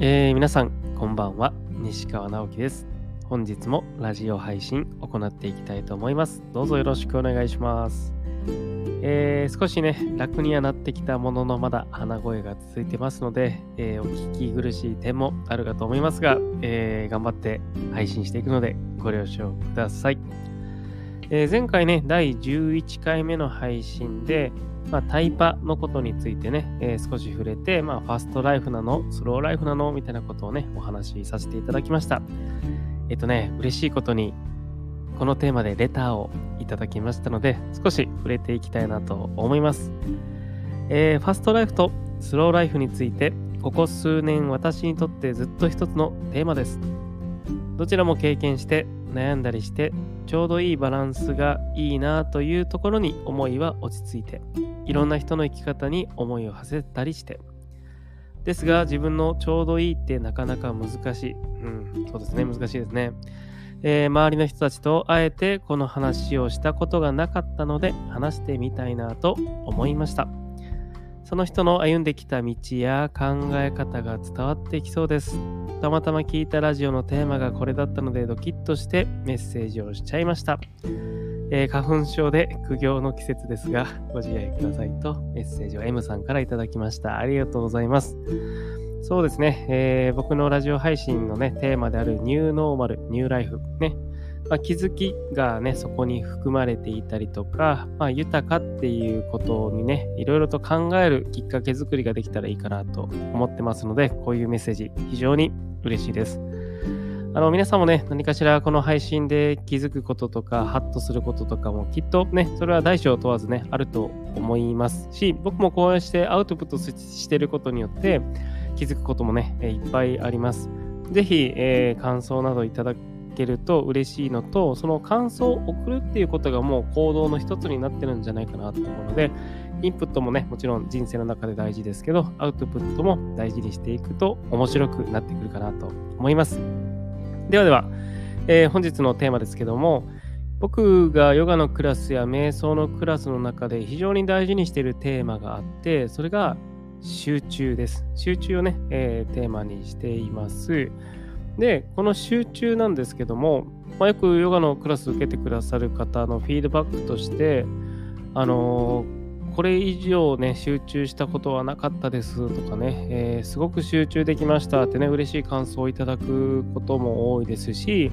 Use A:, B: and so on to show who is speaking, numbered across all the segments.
A: えー、皆さん、こんばんは。西川直樹です。本日もラジオ配信行っていきたいと思います。どうぞよろしくお願いします。えー、少しね、楽にはなってきたものの、まだ鼻声が続いてますので、えー、お聞き苦しい点もあるかと思いますが、え、頑張って配信していくので、ご了承ください。え前回ね、第11回目の配信で、まあ、タイパのことについてね、えー、少し触れて、まあ、ファストライフなの、スローライフなの？みたいなことをね、お話しさせていただきました。えっ、とね、嬉しいことに、このテーマでレターをいただきましたので、少し触れていきたいなと思います。えー、ファストライフとスローライフについて、ここ数年私にとってずっと一つのテーマです。どちらも経験して悩んだりしてちょうどいいバランスがいいなというところに思いは落ち着いていろんな人の生き方に思いを馳せたりして。ですが自分のちょうどいいってなかなか難しい。うんそうですね。難しいですね、えー、周りの人たちとあえてこの話をしたことがなかったので話してみたいなと思いました。その人の歩んできた道や考え方が伝わってきそうです。たまたま聞いたラジオのテーマがこれだったのでドキッとしてメッセージをしちゃいました。えー、花粉症で苦行の季節ですが、ご自愛くださいとメッセージを M さんからいただきました。ありがとうございます。そうですね、えー、僕のラジオ配信のね、テーマであるニューノーマル、ニューライフ、ね、まあ、気づきがね、そこに含まれていたりとか、まあ、豊かっていうことにね、いろいろと考えるきっかけ作りができたらいいかなと思ってますので、こういうメッセージ、非常に嬉しいです。あの、皆さんもね、何かしらこの配信で気づくこととか、ハッとすることとかもきっとね、それは大小問わずね、あると思いますし、僕もこうしてアウトプットしてることによって、気づくこともね、いっぱいあります。ぜひ、えー、感想などいただけると嬉しいのと、その感想を送るっていうことがもう行動の一つになってるんじゃないかなと思うので、インプットもね、もちろん人生の中で大事ですけど、アウトプットも大事にしていくと面白くなってくるかなと思います。ではでは、えー、本日のテーマですけども、僕がヨガのクラスや瞑想のクラスの中で非常に大事にしているテーマがあって、それが集中です。集中をね、えー、テーマにしています。で、この集中なんですけども、まあ、よくヨガのクラス受けてくださる方のフィードバックとして、あのー、これ以上ね、集中したことはなかったですとかね、えー、すごく集中できましたってね、嬉しい感想をいただくことも多いですし、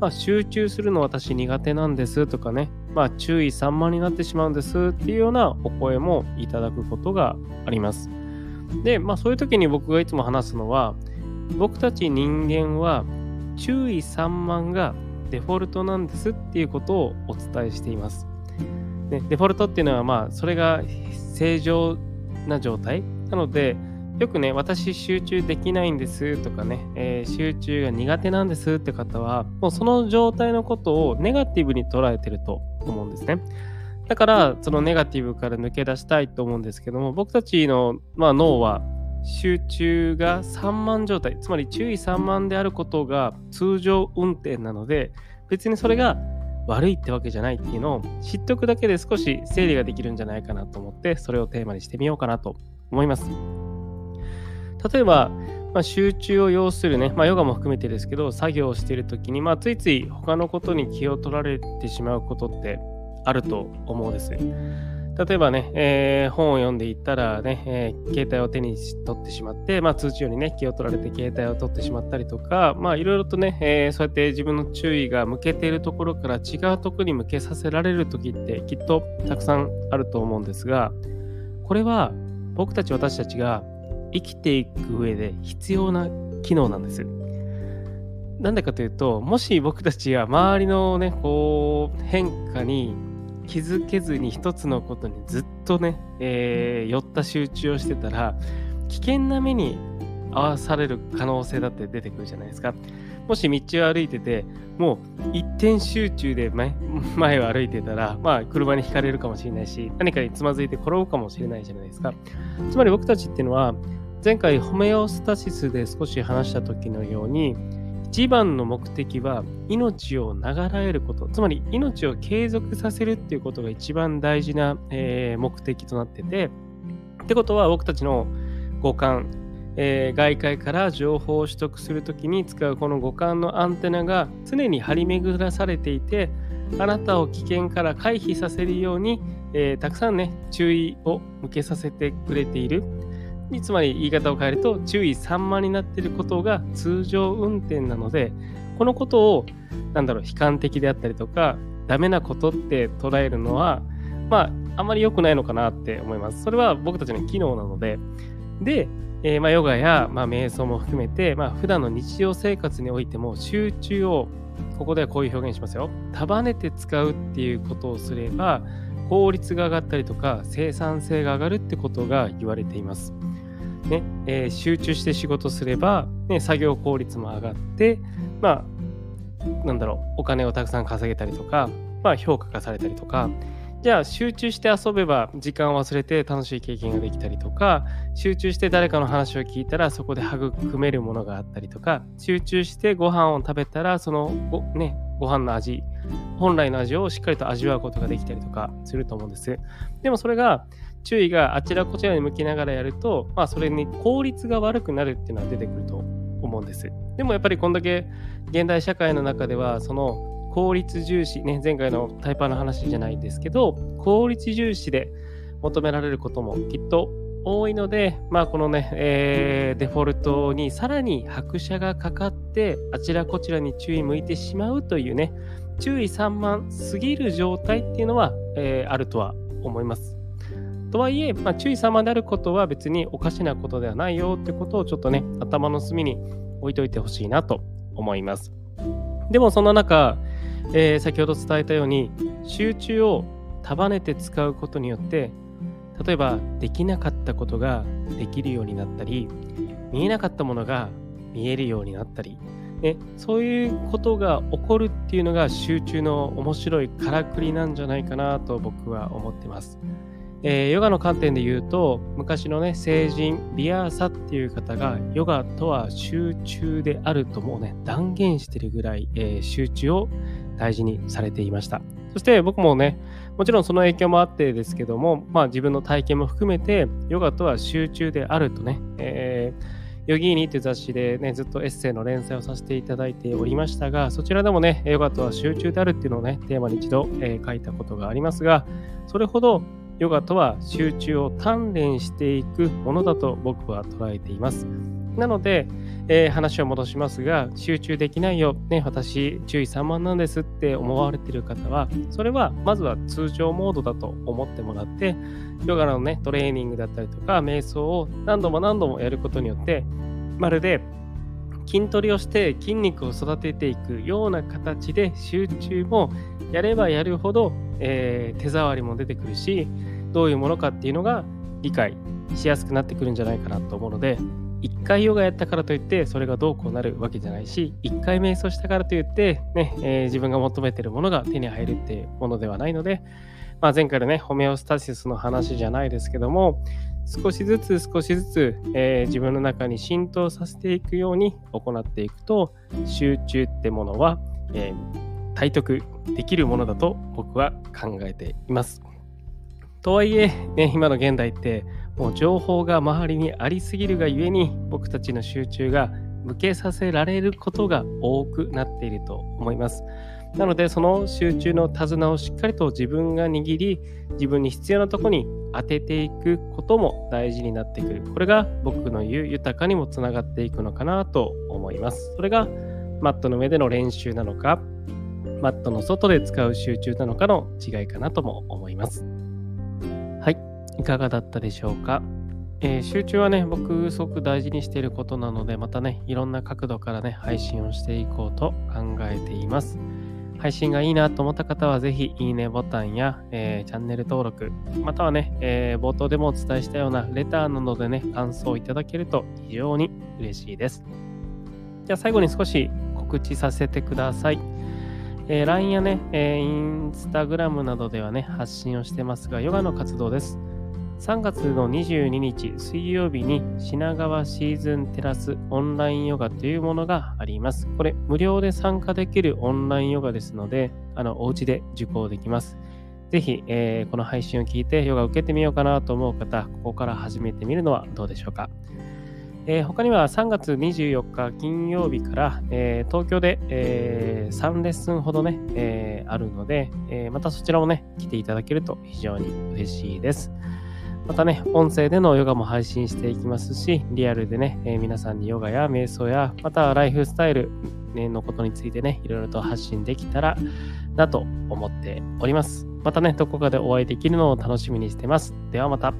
A: まあ、集中するの私苦手なんですとかね、まあ、注意散漫になってしまうんですっていうようなお声もいただくことがあります。で、まあそういう時に僕がいつも話すのは、僕たち人間は注意散漫がデフォルトなんですっていうことをお伝えしています。でデフォルトっていうのはまあそれが正常な状態。なのでよくね私集中できないんですとかね、えー、集中が苦手なんですって方はもうその状態のことをネガティブに捉えてると思うんですね。だからそのネガティブから抜け出したいと思うんですけども僕たちの、まあ、脳は集中が散漫状態。つまり注意散漫であることが通常運転なので別にそれが悪いってわけじゃないっていうのを知っておくだけで少し整理ができるんじゃないかなと思ってそれをテーマにしてみようかなと思います。例えば、まあ、集中を要するね、まあ、ヨガも含めてですけど作業をしている時に、まあ、ついつい他のことに気を取られてしまうことってあると思うんです。例えばね、えー、本を読んでいったらね、えー、携帯を手に取ってしまって、まあ、通知よりね、気を取られて携帯を取ってしまったりとか、まあ、いろいろとね、えー、そうやって自分の注意が向けているところから違うところに向けさせられる時ってきっとたくさんあると思うんですが、これは僕たち私たちが生きていく上で必要な機能なんです。なんでかというと、もし僕たちが周りのね、こう、変化に気づけずに一つのことにずっとね、えー、寄った集中をしてたら、危険な目に合わされる可能性だって出てくるじゃないですか。もし道を歩いてて、もう一点集中で前前を歩いてたら、まあ車にひかれるかもしれないし、何かにつまずいて転ぶかもしれないじゃないですか。つまり僕たちっていうのは、前回ホメオスタシスで少し話した時のように、一番の目的は命を長らえること、つまり命を継続させるっていうことが一番大事な、えー、目的となってて、ってことは僕たちの五感、えー、外界から情報を取得するときに使うこの五感のアンテナが常に張り巡らされていてあなたを危険から回避させるように、えー、たくさんね注意を向けさせてくれている。つまり言い方を変えると注意散漫になっていることが通常運転なのでこのことをなんだろう悲観的であったりとかダメなことって捉えるのはまああまり良くないのかなって思います。それは僕たちの機能なのでで、えー、まあ、ヨガや、まあ、瞑想も含めて、まあ、普段の日常生活においても集中をここではこういう表現しますよ束ねて使うっていうことをすれば効率が上がったりとか生産性が上がるってことが言われています。ねえー、集中して仕事すれば、ね、作業効率も上がって、まあ、なんだろうお金をたくさん稼げたりとか、まあ、評価がされたりとかじゃあ集中して遊べば時間を忘れて楽しい経験ができたりとか集中して誰かの話を聞いたらそこで育めるものがあったりとか集中してご飯を食べたらそのご,、ね、ご飯の味本来の味をしっかりと味わうことができたりとかすると思うんです。でもそれが注意があちらこちらに向きながらやると、まあ、それに効率が悪くなるっていうのは出てくると思うんですでもやっぱりこんだけ現代社会の中ではその効率重視、ね、前回のタイパーの話じゃないですけど、効率重視で求められることもきっと多いので、まあ、このね、えー、デフォルトにさらに拍車がかかって、あちらこちらに注意向いてしまうというね、注意散漫すぎる状態っていうのは、えー、あるとは思います。とはいえ、まあ、注意散漫であることは別におかしなことではないよってことをちょっとね、頭の隅に置いといてほしいなと思います。でもそんな中、えー、先ほど伝えたように集中を束ねて使うことによって例えばできなかったことができるようになったり見えなかったものが見えるようになったり、ね、そういうことが起こるっていうのが集中の面白いからくりなんじゃないかなと僕は思ってます。えー、ヨガの観点で言うと昔のね聖人リアーサっていう方がヨガとは集中であるともうね断言してるぐらい、えー、集中を大事にされていました。そして僕もね、もちろんその影響もあってですけども、まあ自分の体験も含めて、ヨガとは集中であるとね、えーヨギーニという雑誌でね、ずっとエッセイの連載をさせていただいておりましたが、そちらでもね、ヨガとは集中であるっていうのをね、テーマに一度、えー、書いたことがありますが、それほどヨガとは集中を鍛錬していくものだと僕は捉えています。なので、えー、話を戻しますが、集中できないよ、ね、私、注意散漫なんですって思われている方は、それはまずは通常モードだと思ってもらって、ヨガのね、トレーニングだったりとか、瞑想を何度も何度もやることによって、まるで筋トレをして筋肉を育てていくような形で集中もやればやるほど、えー、手触りも出てくるしどういうものかっていうのが理解しやすくなってくるんじゃないかなと思うので1回ヨガやったからといってそれがどうこうなるわけじゃないし1回瞑想したからといってね、えー、自分が求めてるものが手に入るっていうものではないので、まあ、前回のねホメオスタシスの話じゃないですけども少しずつ少しずつ、えー、自分の中に浸透させていくように行っていくと集中ってものは、えー、体得できるものだと僕は考えています。とはいえ、ね、今の現代ってもう情報が周りにありすぎるがゆえに僕たちの集中が向けさせられることが多くなっていると思います。なのでその集中の手綱をしっかりと自分が握り自分に必要なとこに当てていくことも大事になってくる。これが僕の言う豊かにもつながっていくのかなと思います。それがマットの上での練習なのかマットの外で使う集中なのかの違いかなとも思います。い。かがだったでしょうか、えー、集中はね、僕すごく大事にしていることなので、またね、いろんな角度からね、配信をしていこうと考えています。配信がいいなと思った方は、ぜひいいねボタンや、えー、チャンネル登録、またはね、えー、冒頭でもお伝えしたようなレターなどでね、感想をいただけると非常に嬉しいです。じゃあ最後に少し告知させてください。えー、LINE やね、えー、Instagram などではね、発信をしてますが、ヨガの活動です。3月の22日水曜日に品川シーズンテラスオンラインヨガというものがあります。これ無料で参加できるオンラインヨガですので、あのお家で受講できます。ぜひ、えー、この配信を聞いてヨガを受けてみようかなと思う方、ここから始めてみるのはどうでしょうか。えー、他には3月24日金曜日から、えー、東京で、えー、3レッスンほどね、えあるので、えまたそちらもね、来ていただけると非常に嬉しいです。またね、音声でのヨガも配信していきますし、リアルでね、え皆さんにヨガや瞑想や、またライフスタイルのことについてね、いろいろと発信できたらなと思っております。またね、どこかでお会いできるのを楽しみにしてます。ではまた。